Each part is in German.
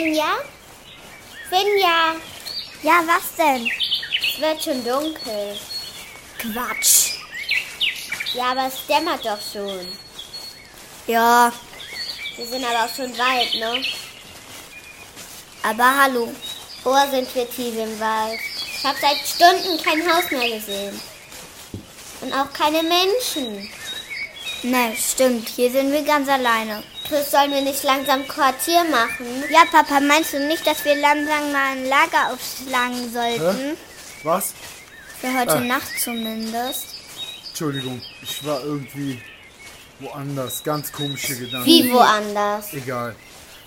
Finja? Finja, Ja, was denn? es wird schon dunkel. Quatsch. Ja, aber es dämmert doch schon. Ja, Wir sind aber auch schon weit, ne? aber hallo. Wo sind wir tief im Wald? Ich habe seit Stunden kein Haus mehr gesehen. Und auch keine Menschen. Ne, stimmt. Hier sind wir ganz alleine. Chris, sollen wir nicht langsam Quartier machen? Ja, Papa, meinst du nicht, dass wir langsam mal ein Lager aufschlagen sollten? Hä? Was? Für heute Ah. Nacht zumindest. Entschuldigung, ich war irgendwie woanders. Ganz komische Gedanken. Wie woanders? Egal.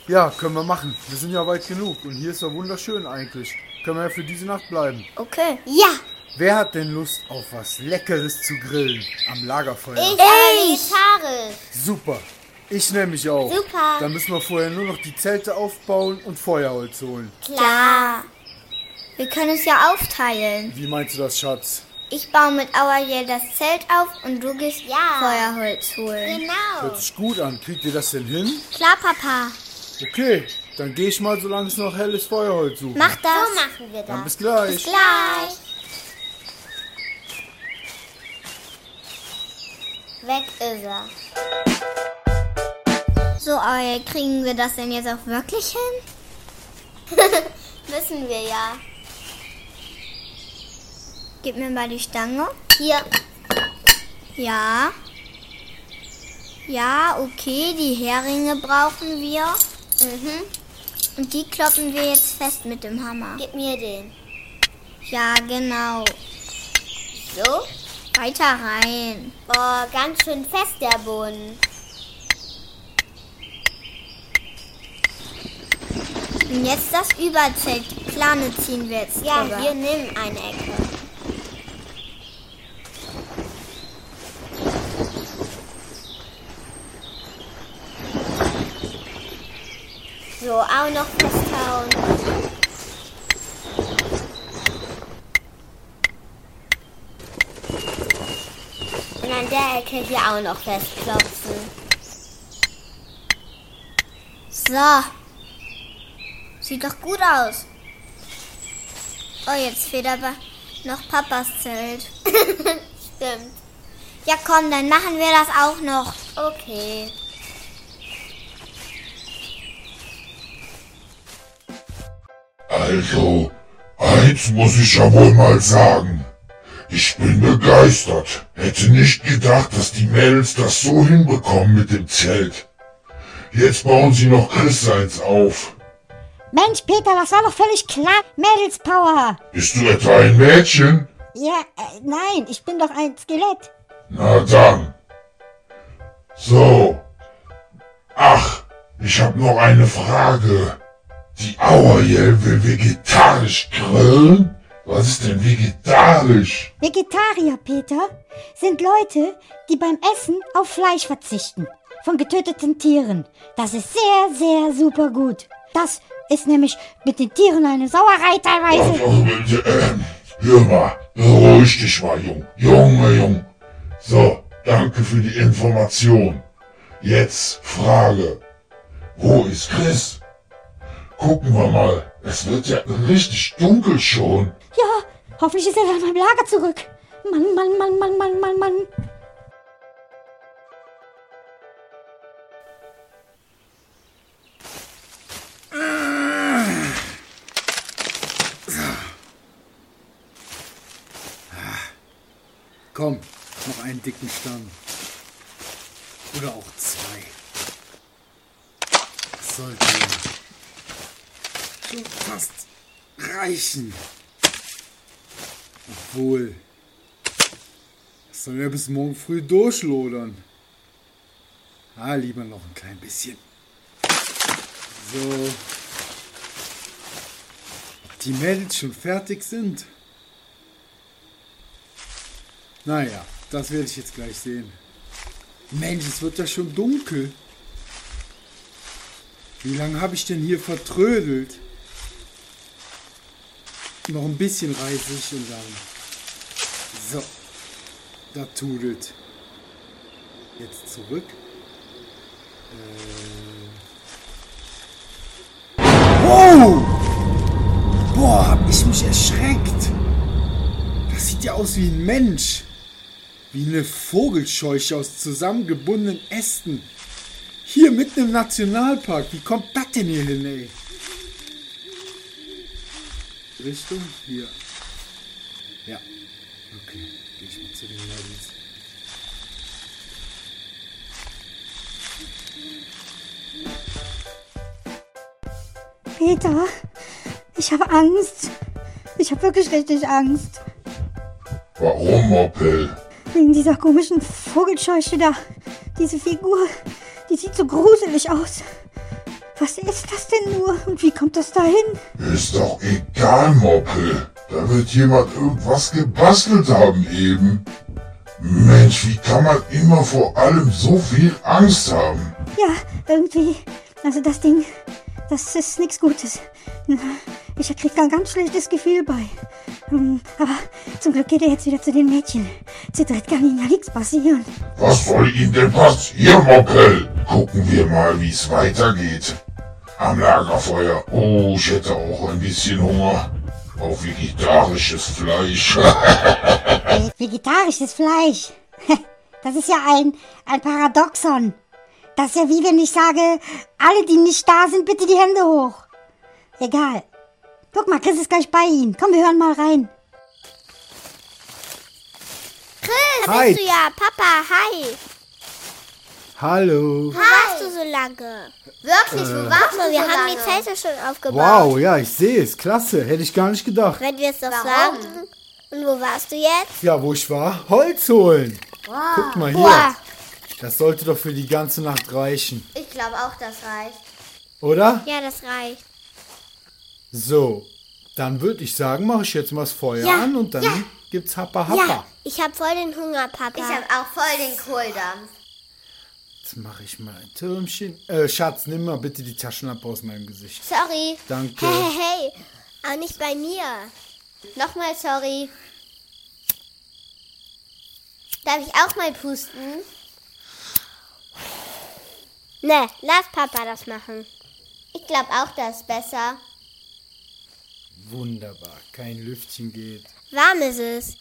Ja, können wir machen. Wir sind ja weit genug. Und hier ist ja wunderschön eigentlich. Können wir ja für diese Nacht bleiben. Okay. Ja, Wer hat denn Lust auf was Leckeres zu grillen am Lagerfeuer? ich habe Gitarre. Super. Ich nehme mich auch. Super. Dann müssen wir vorher nur noch die Zelte aufbauen und Feuerholz holen. Klar. Wir können es ja aufteilen. Wie meinst du das, Schatz? Ich baue mit Auerjell das Zelt auf und du gehst Ja. Feuerholz holen. Genau. Hört sich gut an. Kriegt ihr das denn hin? Klar, Papa. Okay, dann gehe ich mal, solange es noch helles Feuerholz suchen. Mach das. So machen wir Dann das. bis gleich. Gleich. Weg ist er. So, Auerjell, kriegen wir das denn jetzt auch wirklich hin? Wissen wir ja. Gib mir mal die Stange. Hier. Ja. Ja, okay, die Heringe brauchen wir. Mhm. Und die kloppen wir jetzt fest mit dem Hammer. Gib mir den. Ja, genau. So. Weiter rein. Boah, ganz schön fest der Boden. Und jetzt das Überzelt. Die Plane ziehen wir jetzt Ja, drüber. wir nehmen eine Ecke. So, auch noch festhauen. Und an der Ecke hier auch noch festklopfen. So. Sieht doch gut aus. Oh, jetzt fehlt aber noch Papas Zelt. Stimmt. Ja, komm, dann machen wir das auch noch. Okay. Also, eins muss ich ja wohl mal sagen. Ich bin begeistert. Hätte nicht gedacht, dass die Mädels das so hinbekommen mit dem Zelt. Jetzt bauen sie noch Chris seins auf. Mensch, Peter, das war doch völlig klar. Mädelspower. Bist du etwa ein Mädchen? Ja, äh, nein, ich bin doch ein Skelett. Na dann. So. Ach, ich hab noch eine Frage. Die Auerjell will vegetarisch grillen? Was ist denn vegetarisch? Vegetarier, Peter, sind Leute, die beim Essen auf Fleisch verzichten. Von getöteten Tieren. Das ist sehr, sehr super gut. Das ist nämlich mit den Tieren eine Sauerei teilweise. Hör mal, beruhig dich mal, Jung. Junge, Jung. So, danke für die Information. Jetzt Frage. Wo ist Chris? Gucken wir mal. Es wird ja richtig dunkel schon. Ja, hoffentlich ist er dann beim Lager zurück. Mann, Mann, Mann, Mann, Mann, Mann, Mann. Komm, noch einen dicken Stamm. Oder auch zwei. Das sollte schon fast reichen. Obwohl, das soll ja bis morgen früh durchlodern. Ah, lieber noch ein klein bisschen. So. Die Mädels schon fertig sind? Naja, das werde ich jetzt gleich sehen. Mensch, es wird ja schon dunkel. Wie lange habe ich denn hier vertrödelt? Noch ein bisschen Reisig und dann. So. Da tudelt. Jetzt zurück. Äh. Boah, hab ich mich erschreckt. Das sieht ja aus wie ein Mensch. Wie eine Vogelscheuche aus zusammengebundenen Ästen. Hier mitten im Nationalpark. Wie kommt das denn hier hin, ey? Richtung? Hier. Ja. Okay. Geh ich mal zu den Mädels. Peter, ich habe Angst. Ich habe wirklich richtig Angst. Warum, Moppel? Wegen dieser komischen Vogelscheuche da. Diese Figur, die sieht so gruselig aus. Was ist das denn nur und wie kommt das dahin? Ist doch egal, Moppel. Da wird jemand irgendwas gebastelt haben eben. Mensch, wie kann man immer vor allem so viel Angst haben? Ja, irgendwie. Also das Ding, das ist nichts Gutes. Ich krieg da ein ganz schlechtes Gefühl bei. Hm, Aber zum Glück geht er jetzt wieder zu den Mädchen. Zu dritt kann ihnen ja nichts passieren. Was soll ihm denn passieren, Moppel? Gucken wir mal, wie es weitergeht. Am Lagerfeuer. Oh, ich hätte auch ein bisschen Hunger. Auf vegetarisches Fleisch. Äh, Vegetarisches Fleisch. Das ist ja ein, ein Paradoxon. Das ist ja wie wenn ich sage, alle, die nicht da sind, bitte die Hände hoch. Egal. Guck mal, Chris ist gleich bei Ihnen. Komm, wir hören mal rein. Da Hi. bist du ja, Papa, hi. Hallo. Wo warst du so lange? Wirklich, wo warst Guck mal, du wir so haben die lange? Zelte schon aufgebaut. Wow, ja, ich sehe es. Klasse. Hätte ich gar nicht gedacht. Wenn wir es doch Warum? sagen. Und wo warst du jetzt? Ja, wo ich war? Holz holen. Guck mal hier. Boah. Das sollte doch für die ganze Nacht reichen. Ich glaube auch, das reicht. Oder? Ja, das reicht. So. Dann würde ich sagen, mache ich jetzt mal das Feuer Ja, an und dann ja. gibt's Happa Happa. Ja, ich habe voll den Hunger, Papa. Ich habe auch voll den Kohldampf. Jetzt mache ich mal ein Türmchen. Äh, Schatz, nimm mal bitte die Taschenlampe aus meinem Gesicht. Sorry. Danke. Hey, hey, hey. Auch nicht bei mir. Nochmal sorry. Darf ich auch mal pusten? Ne, lass Papa das machen. Ich glaube auch, das ist besser. Wunderbar. Kein Lüftchen geht. Warm ist es.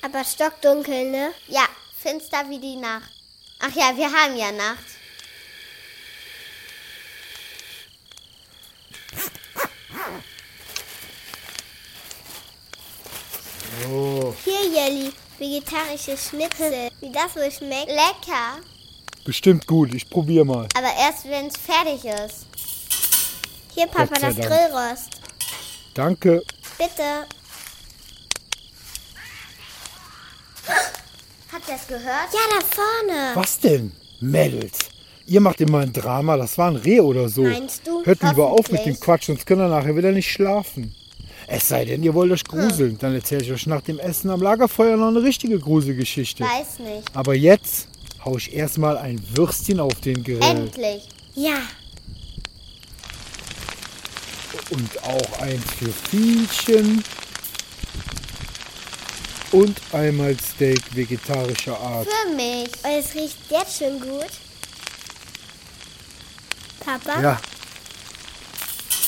Aber stockdunkel, ne? Ja, finster wie die Nacht. Ach ja, wir haben ja Nacht. Oh, Hier, Jelly. Vegetarische Schnitzel. Wie das wohl schmeckt? Lecker. bestimmt gut. Ich probiere mal. Aber erst, wenn es fertig ist. Hier, Papa, das Dank. Grillrost. Danke. Bitte. Habt ihr es gehört? Ja, da vorne. Was denn? Mädels. Ihr macht immer ein Drama. Das war ein Reh oder so. Meinst du? Hört lieber auf mit dem Quatsch, sonst können wir nachher wieder nicht schlafen. Es sei denn, ihr wollt euch gruseln. Dann erzähle ich euch nach dem Essen am Lagerfeuer noch eine richtige Gruselgeschichte. Weiß nicht. Aber jetzt hau ich erstmal ein Würstchen auf den Grill. Endlich. Ja. Und auch eins für Fienchen. Und einmal Steak vegetarischer Art. Für mich. Und es riecht jetzt schon gut. Papa, Ja,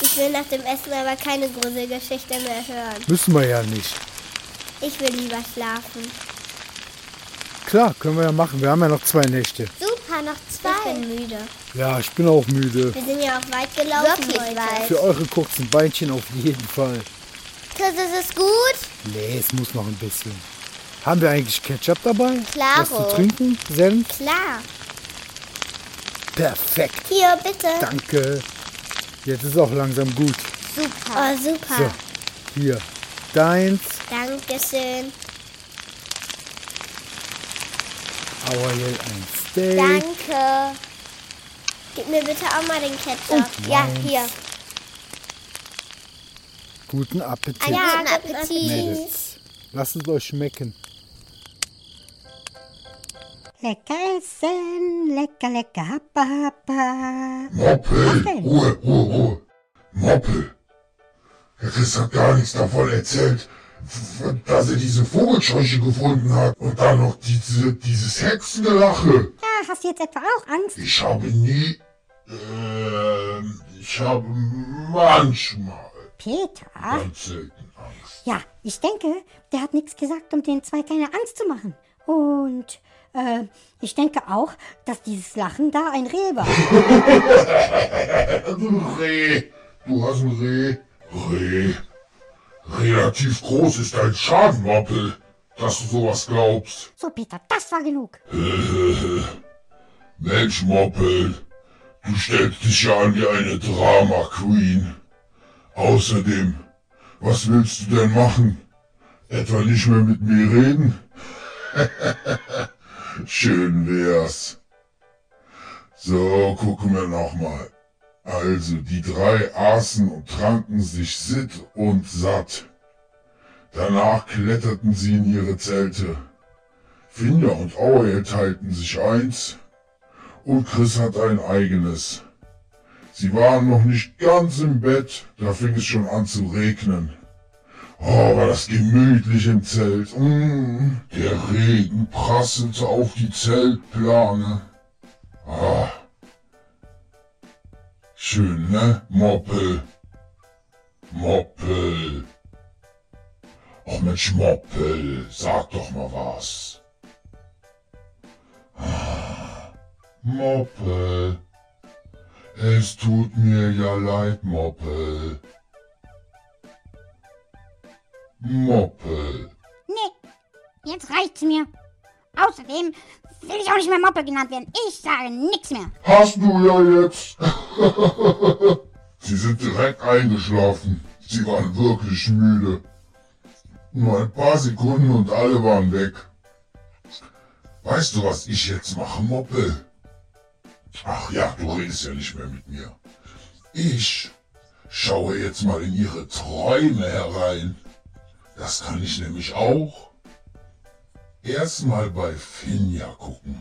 ich will nach dem Essen aber keine Gruselgeschichte mehr hören. müssen wir ja nicht. Ich will lieber schlafen. Klar, können wir ja machen. Wir haben ja noch zwei Nächte. Super, Papa, noch zwei. Ich bin müde. Ja, ich bin auch müde. Wir sind ja auch weit gelaufen Wirklich heute. Weit. Für eure kurzen Beinchen auf jeden Fall. Das ist es gut? Nee, es muss noch ein bisschen. Haben wir eigentlich Ketchup dabei? Klar. Was zu trinken? Senf? Klar. Perfekt. Hier, bitte. Danke. Jetzt ist auch langsam gut. Super. Oh, super. So, hier. Deins. Dankeschön. Auerl 1. Birthday. Danke. Gib mir bitte auch mal den Ketchup. Oh, ja, hier. Guten Appetit. Ah, ja, guten Appetit. Mädels. Lasst es euch schmecken. Lecker essen, lecker, lecker, happa, happa. Moppel, Ruhe, Ruhe, Ruhe. Moppel. Er ist hat gar nichts davon erzählt dass er diese Vogelscheuche gefunden hat und dann noch diese, dieses Hexengelache. Ja, hast du jetzt etwa auch Angst? Ich habe nie, ähm, ich habe manchmal Peter? ganz selten Angst. Ja, ich denke, der hat nichts gesagt, um den zwei keine Angst zu machen. Und äh, ich denke auch, dass dieses Lachen da ein Reh war. Reh. Du hast ein Reh. Reh. Relativ groß ist dein Schaden, Moppel, dass du sowas glaubst. So, Peter, das war genug. Mensch, Moppel, du stellst dich ja an wie eine Drama Queen. Außerdem, was willst du denn machen? Etwa nicht mehr mit mir reden? Schön wär's. So, gucken wir nochmal. Also, die drei aßen und tranken sich sitt und satt. Danach kletterten sie in ihre Zelte. Finja und Auer teilten sich eins und Chris hat ein eigenes. Sie waren noch nicht ganz im Bett, da fing es schon an zu regnen. Oh, war das gemütlich im Zelt. Mm, der Regen prasselte auf die Zeltplane. Ah. Schön, ne? Moppel. Moppel. Och Mensch, Moppel, sag doch mal was. Ah. Moppel. Es tut mir ja leid, Moppel. Moppel. Nee, jetzt reicht's mir. Außerdem will ich auch nicht mehr Moppe genannt werden. Ich sage nichts mehr. Hast du ja jetzt. Sie sind direkt eingeschlafen. Sie waren wirklich müde. Nur ein paar Sekunden und alle waren weg. Weißt du, was ich jetzt mache, Moppel? Ach ja, du redest ja nicht mehr mit mir. Ich schaue jetzt mal in ihre Träume herein. Das kann ich nämlich auch. Erstmal bei Finja gucken.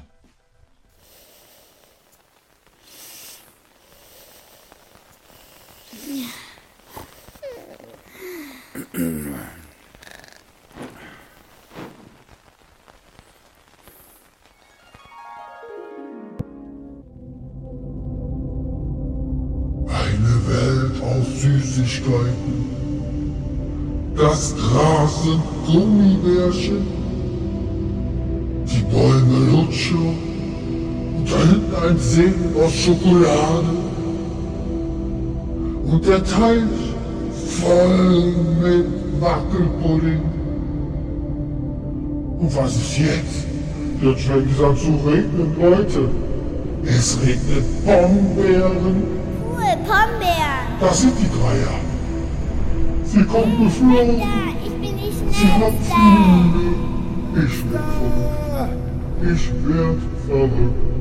Schokolade. Und der Teich voll mit Wackelpudding. Und was ist jetzt? Jetzt fängt es an zu regnen, Leute. Es regnet Bombeeren. Cool, Pombeeren. Das sind die Dreier. Sie kommen geflogen. Ja, ich bin die Sie hat Schnellste. Flügel. Ich werd verrückt. Ich werd verrückt.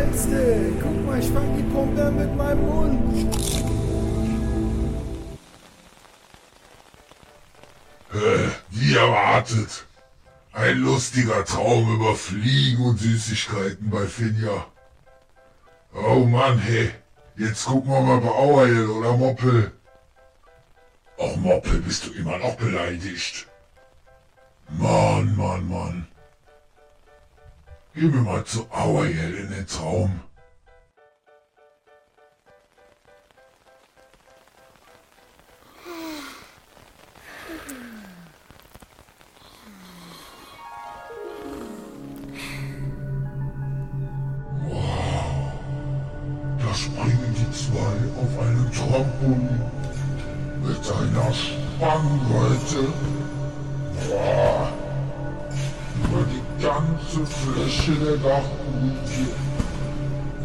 Schnellste. Guck mal, ich fang die Pumpe mit meinem Mund. Wie erwartet. Ein lustiger Traum über Fliegen und Süßigkeiten bei Finja. Oh Mann, hey. Jetzt gucken wir mal bei Auerl oder Moppel. Oh Moppel, bist du immer noch beleidigt? Mann, Mann, Mann. Gehen wir mal zu Auerl in den Traum. Springen die zwei auf einem Trampolin mit einer Spannweite Fläche der Dachluke.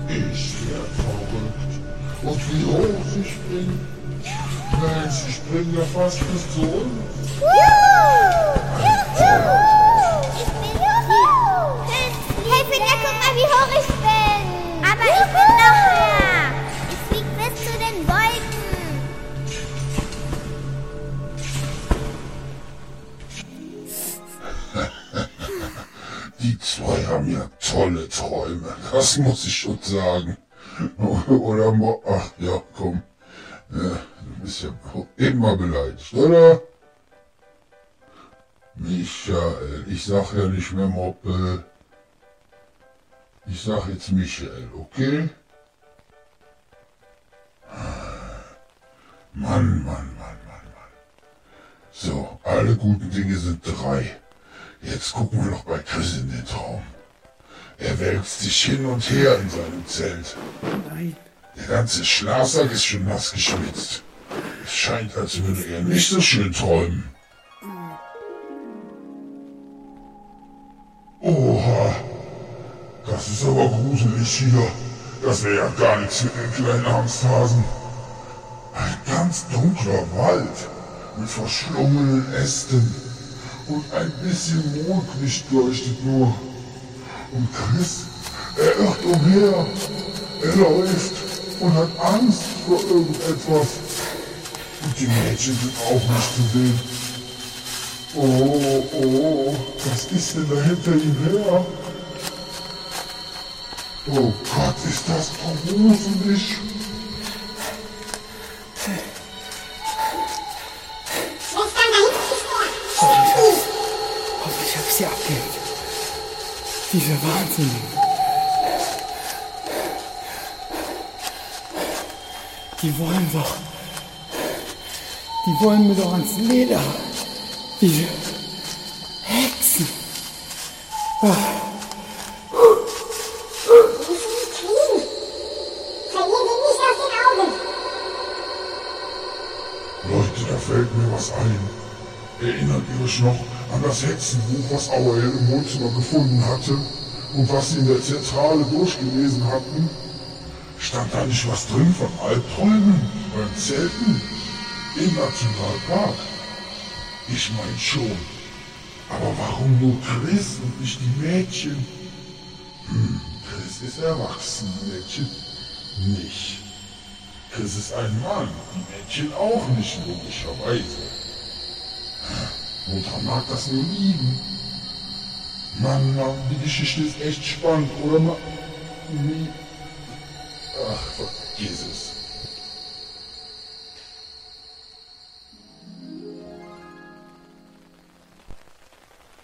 Ich werd verrückt. Und wie hoch sie springen. Mensch, sie springen ja fast bis zu uns. Das muss ich schon sagen. Oder ach ja, komm. Ja, du bist ja immer beleidigt, oder? Michael, ich sag ja nicht mehr Moppel. Ich sag jetzt Michael, okay? Mann, Mann, Mann, Mann, Mann. So, alle guten Dinge sind drei. Jetzt gucken wir noch bei Chris in den Traum. Er wälzt sich hin und her in seinem Zelt. Nein. Der ganze Schlafsack ist schon nass geschwitzt. Es scheint, als würde er nicht so schön träumen. Oha, das ist aber gruselig hier. Das wäre ja gar nichts für den kleinen Angsthasen. Ein ganz dunkler Wald mit verschlungenen Ästen und ein bisschen Mondlicht leuchtet nur. Und Chris, er irrt umher. Er läuft und hat Angst vor irgendetwas. Und die Mädchen sind auch nicht zu sehen. Oh, oh, was ist denn da hinter ihm her? Oh Gott, ist das gruselig. Diese Wahnsinnigen. Die wollen doch. Die wollen mir doch ans Leder. Diese Hexen. Leute, da fällt mir was ein. Erinnert ihr euch noch an das Hexenbuch, was Auerhell im Wohnzimmer gefunden hatte und was sie in der Zentrale durchgelesen hatten? Stand da nicht was drin von Albträumen beim Zelten im Nationalpark? Ich mein schon. Aber warum nur Chris und nicht die Mädchen? Hm, Chris ist erwachsen, Mädchen nicht. Chris ist ein Mann, die Mädchen auch nicht, logischerweise. Woran mag das nur liegen? Mann, Mann, die Geschichte ist echt spannend, oder? Ma Wie? Ach, vergiss es.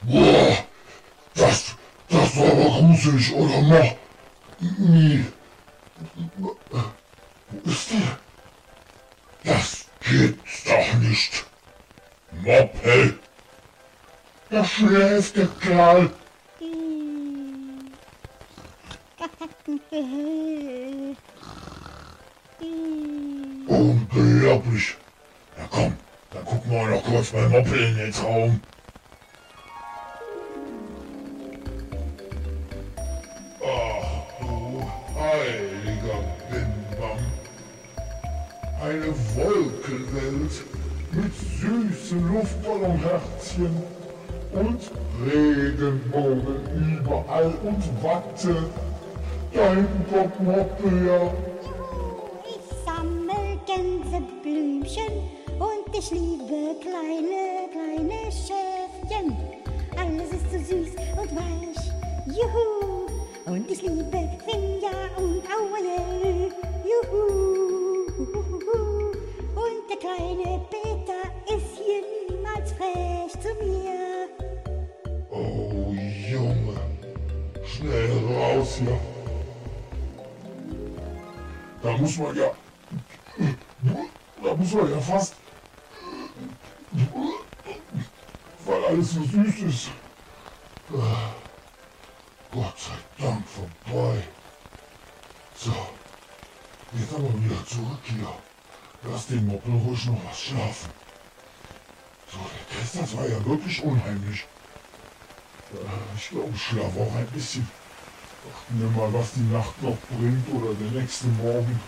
Boah, das, das war aber gruselig, oder? Ma Nie. Wo ist der? Das gibt's doch nicht. Moppel. Er der Kerl. Unglaublich. Na komm, dann gucken wir noch kurz bei Moppel in den Traum. Ach du heiliger Bimbam. Eine Wolkenwelt mit süßen Luftballonherzchen und Regenbogen überall und Watte. Dein Gott Moppel, ja. Ich sammel Gänseblümchen und ich liebe kleine, kleine Schäfchen. Alles ist so süß und weich, juhu. Und ich liebe Finja und Auerle, juhu. Und der kleine Peter ist hier niemals frech zu mir. Schnell raus hier. Da muss man ja, da muss man ja fast, weil alles so süß ist. Gott sei Dank vorbei. So, jetzt aber wieder zurück hier. Lass den Moppel ruhig noch was schlafen. So, der Test, das war ja wirklich unheimlich. Ich glaube, ich schlafe auch ein bisschen. Achten wir mal, was die Nacht noch bringt oder der nächste Morgen.